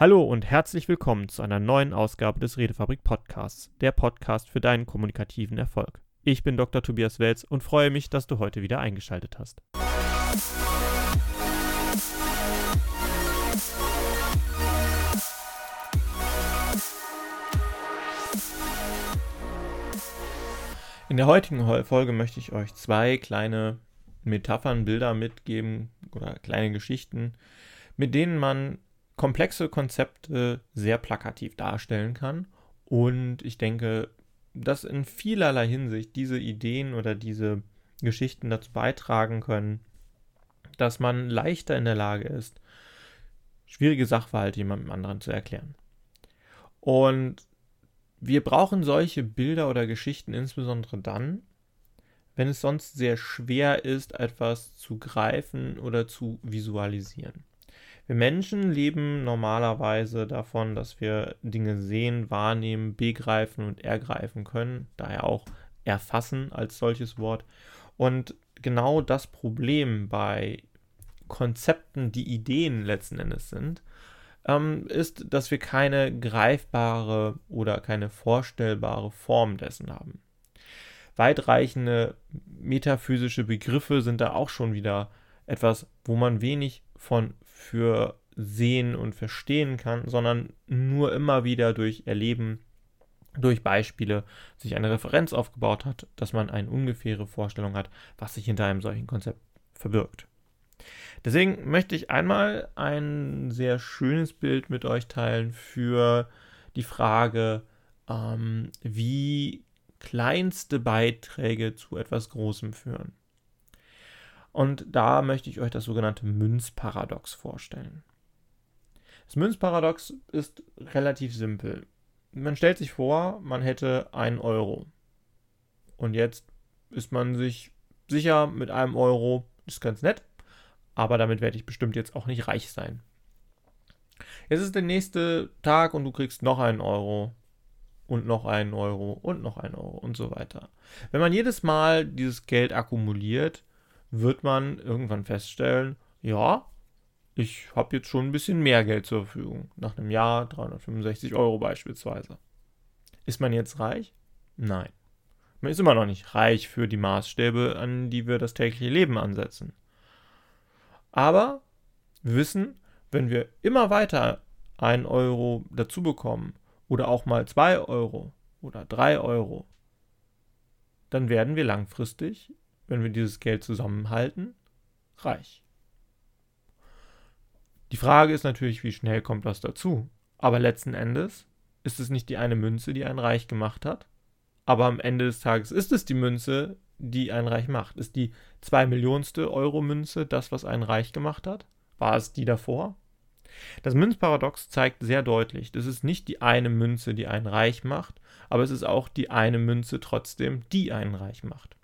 Hallo und herzlich willkommen zu einer neuen Ausgabe des Redefabrik Podcasts, der Podcast für deinen kommunikativen Erfolg. Ich bin Dr. Tobias Welz und freue mich, dass du heute wieder eingeschaltet hast. In der heutigen Folge möchte ich euch zwei kleine Metaphern, Bilder mitgeben oder kleine Geschichten, mit denen man komplexe Konzepte sehr plakativ darstellen kann. Und ich denke, dass in vielerlei Hinsicht diese Ideen oder diese Geschichten dazu beitragen können, dass man leichter in der Lage ist, schwierige Sachverhalte jemandem anderen zu erklären. Und wir brauchen solche Bilder oder Geschichten insbesondere dann, wenn es sonst sehr schwer ist, etwas zu greifen oder zu visualisieren. Wir Menschen leben normalerweise davon, dass wir Dinge sehen, wahrnehmen, begreifen und ergreifen können, daher auch erfassen als solches Wort. Und genau das Problem bei Konzepten, die Ideen letzten Endes sind, ähm, ist, dass wir keine greifbare oder keine vorstellbare Form dessen haben. Weitreichende metaphysische Begriffe sind da auch schon wieder etwas, wo man wenig von für sehen und verstehen kann, sondern nur immer wieder durch Erleben, durch Beispiele sich eine Referenz aufgebaut hat, dass man eine ungefähre Vorstellung hat, was sich hinter einem solchen Konzept verbirgt. Deswegen möchte ich einmal ein sehr schönes Bild mit euch teilen für die Frage, ähm, wie kleinste Beiträge zu etwas Großem führen. Und da möchte ich euch das sogenannte Münzparadox vorstellen. Das Münzparadox ist relativ simpel. Man stellt sich vor, man hätte einen Euro. Und jetzt ist man sich sicher, mit einem Euro ist ganz nett, aber damit werde ich bestimmt jetzt auch nicht reich sein. Jetzt ist der nächste Tag und du kriegst noch einen Euro und noch einen Euro und noch einen Euro und so weiter. Wenn man jedes Mal dieses Geld akkumuliert, wird man irgendwann feststellen, ja, ich habe jetzt schon ein bisschen mehr Geld zur Verfügung. Nach einem Jahr 365 Euro beispielsweise. Ist man jetzt reich? Nein. Man ist immer noch nicht reich für die Maßstäbe, an die wir das tägliche Leben ansetzen. Aber wir wissen, wenn wir immer weiter einen Euro dazu bekommen oder auch mal zwei Euro oder drei Euro, dann werden wir langfristig wenn wir dieses Geld zusammenhalten, reich. Die Frage ist natürlich, wie schnell kommt das dazu? Aber letzten Endes ist es nicht die eine Münze, die einen reich gemacht hat, aber am Ende des Tages ist es die Münze, die einen reich macht. Ist die zwei Millionste Euro-Münze das, was einen reich gemacht hat? War es die davor? Das Münzparadox zeigt sehr deutlich, das ist nicht die eine Münze, die einen reich macht, aber es ist auch die eine Münze trotzdem, die einen reich macht.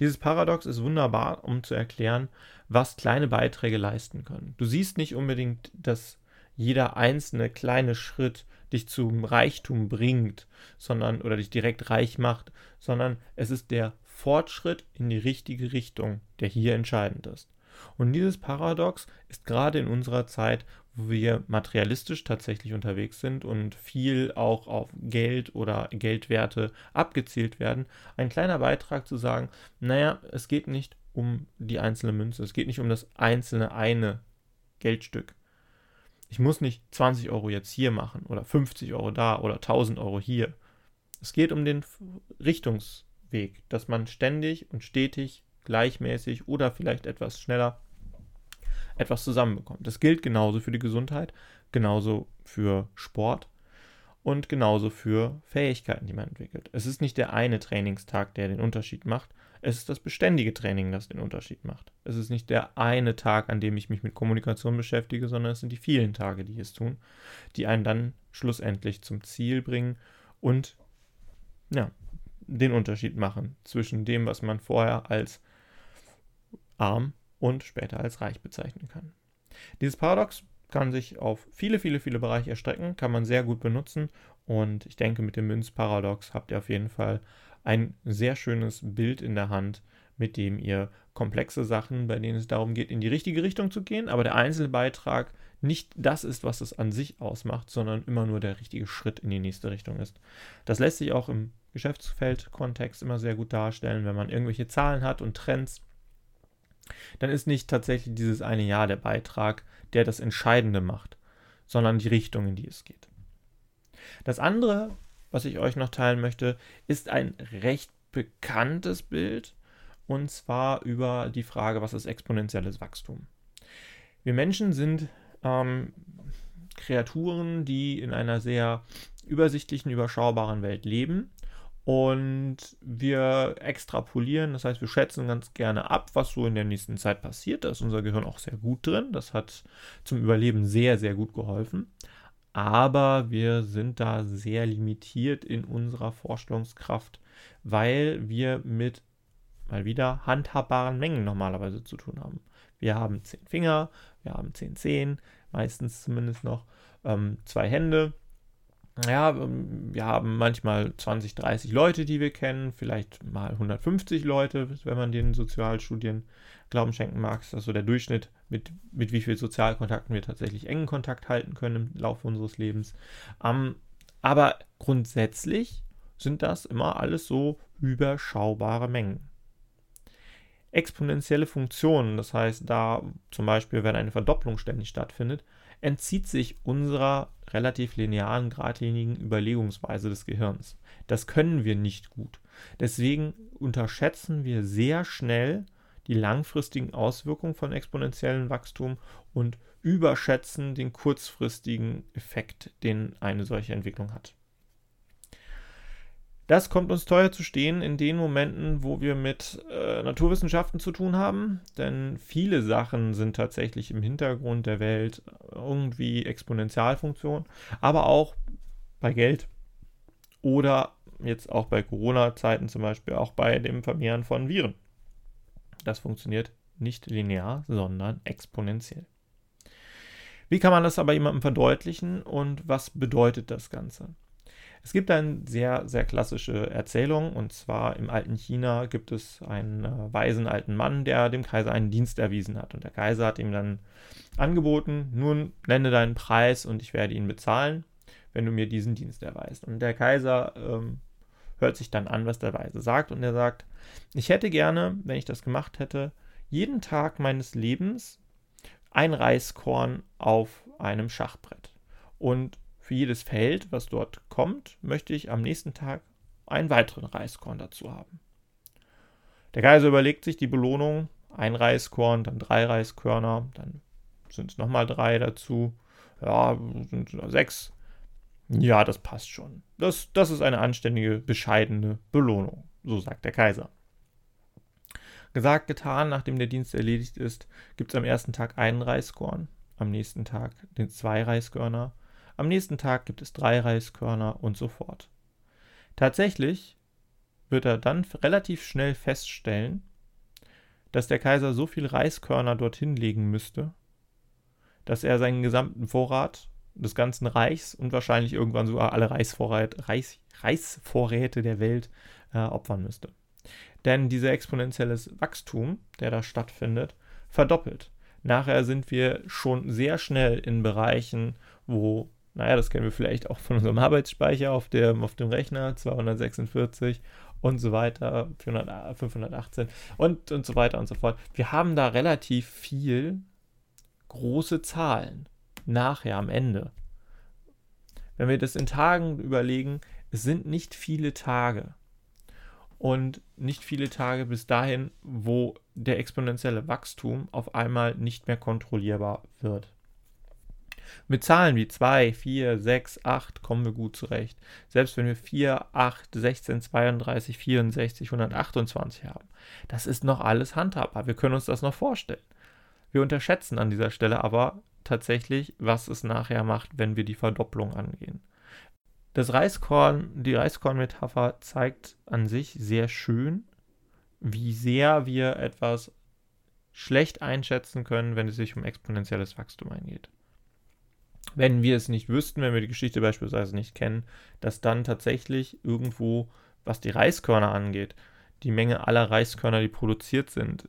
Dieses Paradox ist wunderbar, um zu erklären, was kleine Beiträge leisten können. Du siehst nicht unbedingt, dass jeder einzelne kleine Schritt dich zum Reichtum bringt, sondern oder dich direkt reich macht, sondern es ist der Fortschritt in die richtige Richtung, der hier entscheidend ist. Und dieses Paradox ist gerade in unserer Zeit, wo wir materialistisch tatsächlich unterwegs sind und viel auch auf Geld oder Geldwerte abgezielt werden, ein kleiner Beitrag zu sagen, naja, es geht nicht um die einzelne Münze, es geht nicht um das einzelne eine Geldstück. Ich muss nicht 20 Euro jetzt hier machen oder 50 Euro da oder 1000 Euro hier. Es geht um den Richtungsweg, dass man ständig und stetig gleichmäßig oder vielleicht etwas schneller etwas zusammenbekommt. Das gilt genauso für die Gesundheit, genauso für Sport und genauso für Fähigkeiten, die man entwickelt. Es ist nicht der eine Trainingstag, der den Unterschied macht. Es ist das beständige Training, das den Unterschied macht. Es ist nicht der eine Tag, an dem ich mich mit Kommunikation beschäftige, sondern es sind die vielen Tage, die es tun, die einen dann schlussendlich zum Ziel bringen und ja, den Unterschied machen zwischen dem, was man vorher als arm und später als reich bezeichnen kann. Dieses Paradox kann sich auf viele, viele, viele Bereiche erstrecken, kann man sehr gut benutzen und ich denke, mit dem Münzparadox habt ihr auf jeden Fall ein sehr schönes Bild in der Hand, mit dem ihr komplexe Sachen, bei denen es darum geht, in die richtige Richtung zu gehen, aber der einzelne Beitrag nicht das ist, was es an sich ausmacht, sondern immer nur der richtige Schritt in die nächste Richtung ist. Das lässt sich auch im Geschäftsfeldkontext immer sehr gut darstellen, wenn man irgendwelche Zahlen hat und Trends. Dann ist nicht tatsächlich dieses eine Jahr der Beitrag, der das Entscheidende macht, sondern die Richtung, in die es geht. Das andere, was ich euch noch teilen möchte, ist ein recht bekanntes Bild und zwar über die Frage, was ist exponentielles Wachstum. Wir Menschen sind ähm, Kreaturen, die in einer sehr übersichtlichen, überschaubaren Welt leben. Und wir extrapolieren, das heißt, wir schätzen ganz gerne ab, was so in der nächsten Zeit passiert. Da ist unser Gehirn auch sehr gut drin. Das hat zum Überleben sehr, sehr gut geholfen. Aber wir sind da sehr limitiert in unserer Vorstellungskraft, weil wir mit mal wieder handhabbaren Mengen normalerweise zu tun haben. Wir haben zehn Finger, wir haben zehn Zehen, meistens zumindest noch ähm, zwei Hände. Ja, ähm, wir haben manchmal 20, 30 Leute, die wir kennen, vielleicht mal 150 Leute, wenn man den Sozialstudien Glauben schenken mag. Das ist so der Durchschnitt, mit, mit wie viel Sozialkontakten wir tatsächlich engen Kontakt halten können im Laufe unseres Lebens. Ähm, aber grundsätzlich sind das immer alles so überschaubare Mengen exponentielle Funktionen, das heißt, da zum Beispiel, wenn eine Verdopplung ständig stattfindet, entzieht sich unserer relativ linearen, geradlinigen Überlegungsweise des Gehirns. Das können wir nicht gut. Deswegen unterschätzen wir sehr schnell die langfristigen Auswirkungen von exponentiellem Wachstum und überschätzen den kurzfristigen Effekt, den eine solche Entwicklung hat. Das kommt uns teuer zu stehen in den Momenten, wo wir mit äh, Naturwissenschaften zu tun haben, denn viele Sachen sind tatsächlich im Hintergrund der Welt irgendwie Exponentialfunktion, aber auch bei Geld oder jetzt auch bei Corona-Zeiten zum Beispiel auch bei dem Vermehren von Viren. Das funktioniert nicht linear, sondern exponentiell. Wie kann man das aber jemandem verdeutlichen und was bedeutet das Ganze? Es gibt eine sehr, sehr klassische Erzählung, und zwar im alten China gibt es einen äh, weisen alten Mann, der dem Kaiser einen Dienst erwiesen hat. Und der Kaiser hat ihm dann angeboten, nun nenne deinen Preis und ich werde ihn bezahlen, wenn du mir diesen Dienst erweist. Und der Kaiser ähm, hört sich dann an, was der Weise sagt, und er sagt, ich hätte gerne, wenn ich das gemacht hätte, jeden Tag meines Lebens ein Reiskorn auf einem Schachbrett. Und für jedes Feld, was dort kommt, möchte ich am nächsten Tag einen weiteren Reiskorn dazu haben. Der Kaiser überlegt sich die Belohnung, ein Reiskorn, dann drei Reiskörner, dann sind es nochmal drei dazu, ja, sind sechs. Ja, das passt schon. Das, das ist eine anständige, bescheidene Belohnung, so sagt der Kaiser. Gesagt, getan, nachdem der Dienst erledigt ist, gibt es am ersten Tag einen Reiskorn, am nächsten Tag den zwei Reiskörner, am nächsten Tag gibt es drei Reiskörner und so fort. Tatsächlich wird er dann relativ schnell feststellen, dass der Kaiser so viel Reiskörner dorthin legen müsste, dass er seinen gesamten Vorrat des ganzen Reichs und wahrscheinlich irgendwann sogar alle Reisvorrat, Reis, Reisvorräte der Welt äh, opfern müsste. Denn dieser exponentielles Wachstum, der da stattfindet, verdoppelt. Nachher sind wir schon sehr schnell in Bereichen, wo naja, das kennen wir vielleicht auch von unserem Arbeitsspeicher auf dem, auf dem Rechner, 246 und so weiter, 400, 518 und, und so weiter und so fort. Wir haben da relativ viel große Zahlen nachher am Ende. Wenn wir das in Tagen überlegen, es sind nicht viele Tage. Und nicht viele Tage bis dahin, wo der exponentielle Wachstum auf einmal nicht mehr kontrollierbar wird. Mit Zahlen wie 2, 4, 6, 8 kommen wir gut zurecht. Selbst wenn wir 4, 8, 16, 32, 64, 128 haben. Das ist noch alles handhabbar. Wir können uns das noch vorstellen. Wir unterschätzen an dieser Stelle aber tatsächlich, was es nachher macht, wenn wir die Verdopplung angehen. Das Reiskorn, die Reiskorn-Metapher zeigt an sich sehr schön, wie sehr wir etwas schlecht einschätzen können, wenn es sich um exponentielles Wachstum eingeht wenn wir es nicht wüssten, wenn wir die Geschichte beispielsweise nicht kennen, dass dann tatsächlich irgendwo, was die Reiskörner angeht, die Menge aller Reiskörner, die produziert sind,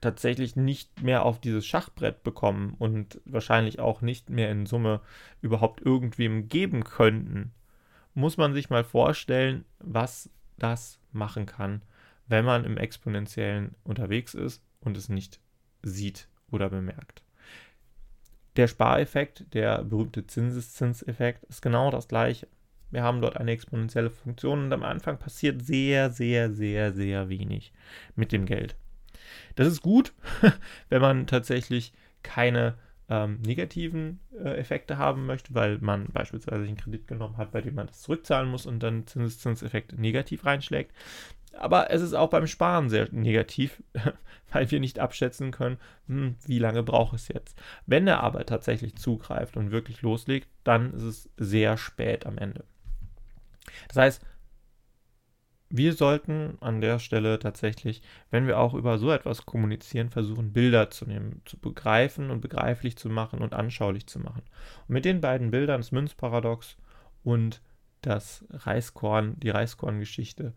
tatsächlich nicht mehr auf dieses Schachbrett bekommen und wahrscheinlich auch nicht mehr in Summe überhaupt irgendwem geben könnten, muss man sich mal vorstellen, was das machen kann, wenn man im Exponentiellen unterwegs ist und es nicht sieht oder bemerkt. Der Spareffekt, der berühmte Zinseszinseffekt, ist genau das gleiche. Wir haben dort eine exponentielle Funktion und am Anfang passiert sehr, sehr, sehr, sehr wenig mit dem Geld. Das ist gut, wenn man tatsächlich keine ähm, negativen äh, Effekte haben möchte, weil man beispielsweise einen Kredit genommen hat, bei dem man das zurückzahlen muss und dann Zinseszinseffekt negativ reinschlägt. Aber es ist auch beim Sparen sehr negativ, weil wir nicht abschätzen können, hm, wie lange braucht es jetzt. Wenn er aber tatsächlich zugreift und wirklich loslegt, dann ist es sehr spät am Ende. Das heißt, wir sollten an der Stelle tatsächlich, wenn wir auch über so etwas kommunizieren, versuchen, Bilder zu nehmen, zu begreifen und begreiflich zu machen und anschaulich zu machen. Und mit den beiden Bildern, das Münzparadox und das Reiskorn, die Reiskorngeschichte,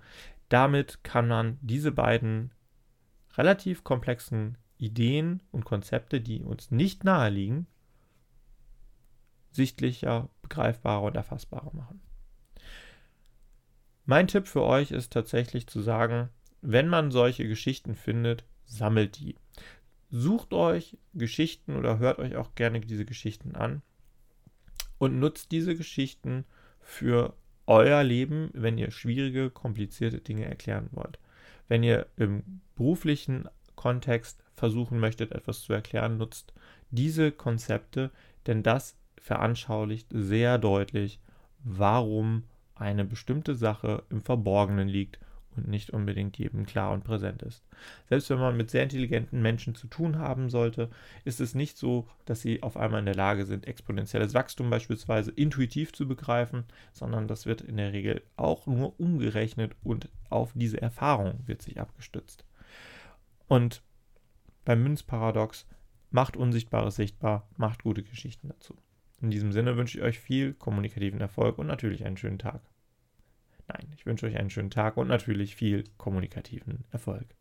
damit kann man diese beiden relativ komplexen Ideen und Konzepte, die uns nicht nahe liegen, sichtlicher, begreifbarer und erfassbarer machen. Mein Tipp für euch ist tatsächlich zu sagen, wenn man solche Geschichten findet, sammelt die. Sucht euch Geschichten oder hört euch auch gerne diese Geschichten an und nutzt diese Geschichten für euer Leben, wenn ihr schwierige, komplizierte Dinge erklären wollt. Wenn ihr im beruflichen Kontext versuchen möchtet, etwas zu erklären, nutzt diese Konzepte, denn das veranschaulicht sehr deutlich, warum eine bestimmte Sache im Verborgenen liegt und nicht unbedingt jedem klar und präsent ist. Selbst wenn man mit sehr intelligenten Menschen zu tun haben sollte, ist es nicht so, dass sie auf einmal in der Lage sind, exponentielles Wachstum beispielsweise intuitiv zu begreifen, sondern das wird in der Regel auch nur umgerechnet und auf diese Erfahrung wird sich abgestützt. Und beim Münzparadox macht Unsichtbares sichtbar, macht gute Geschichten dazu. In diesem Sinne wünsche ich euch viel kommunikativen Erfolg und natürlich einen schönen Tag. Nein, ich wünsche euch einen schönen Tag und natürlich viel kommunikativen Erfolg.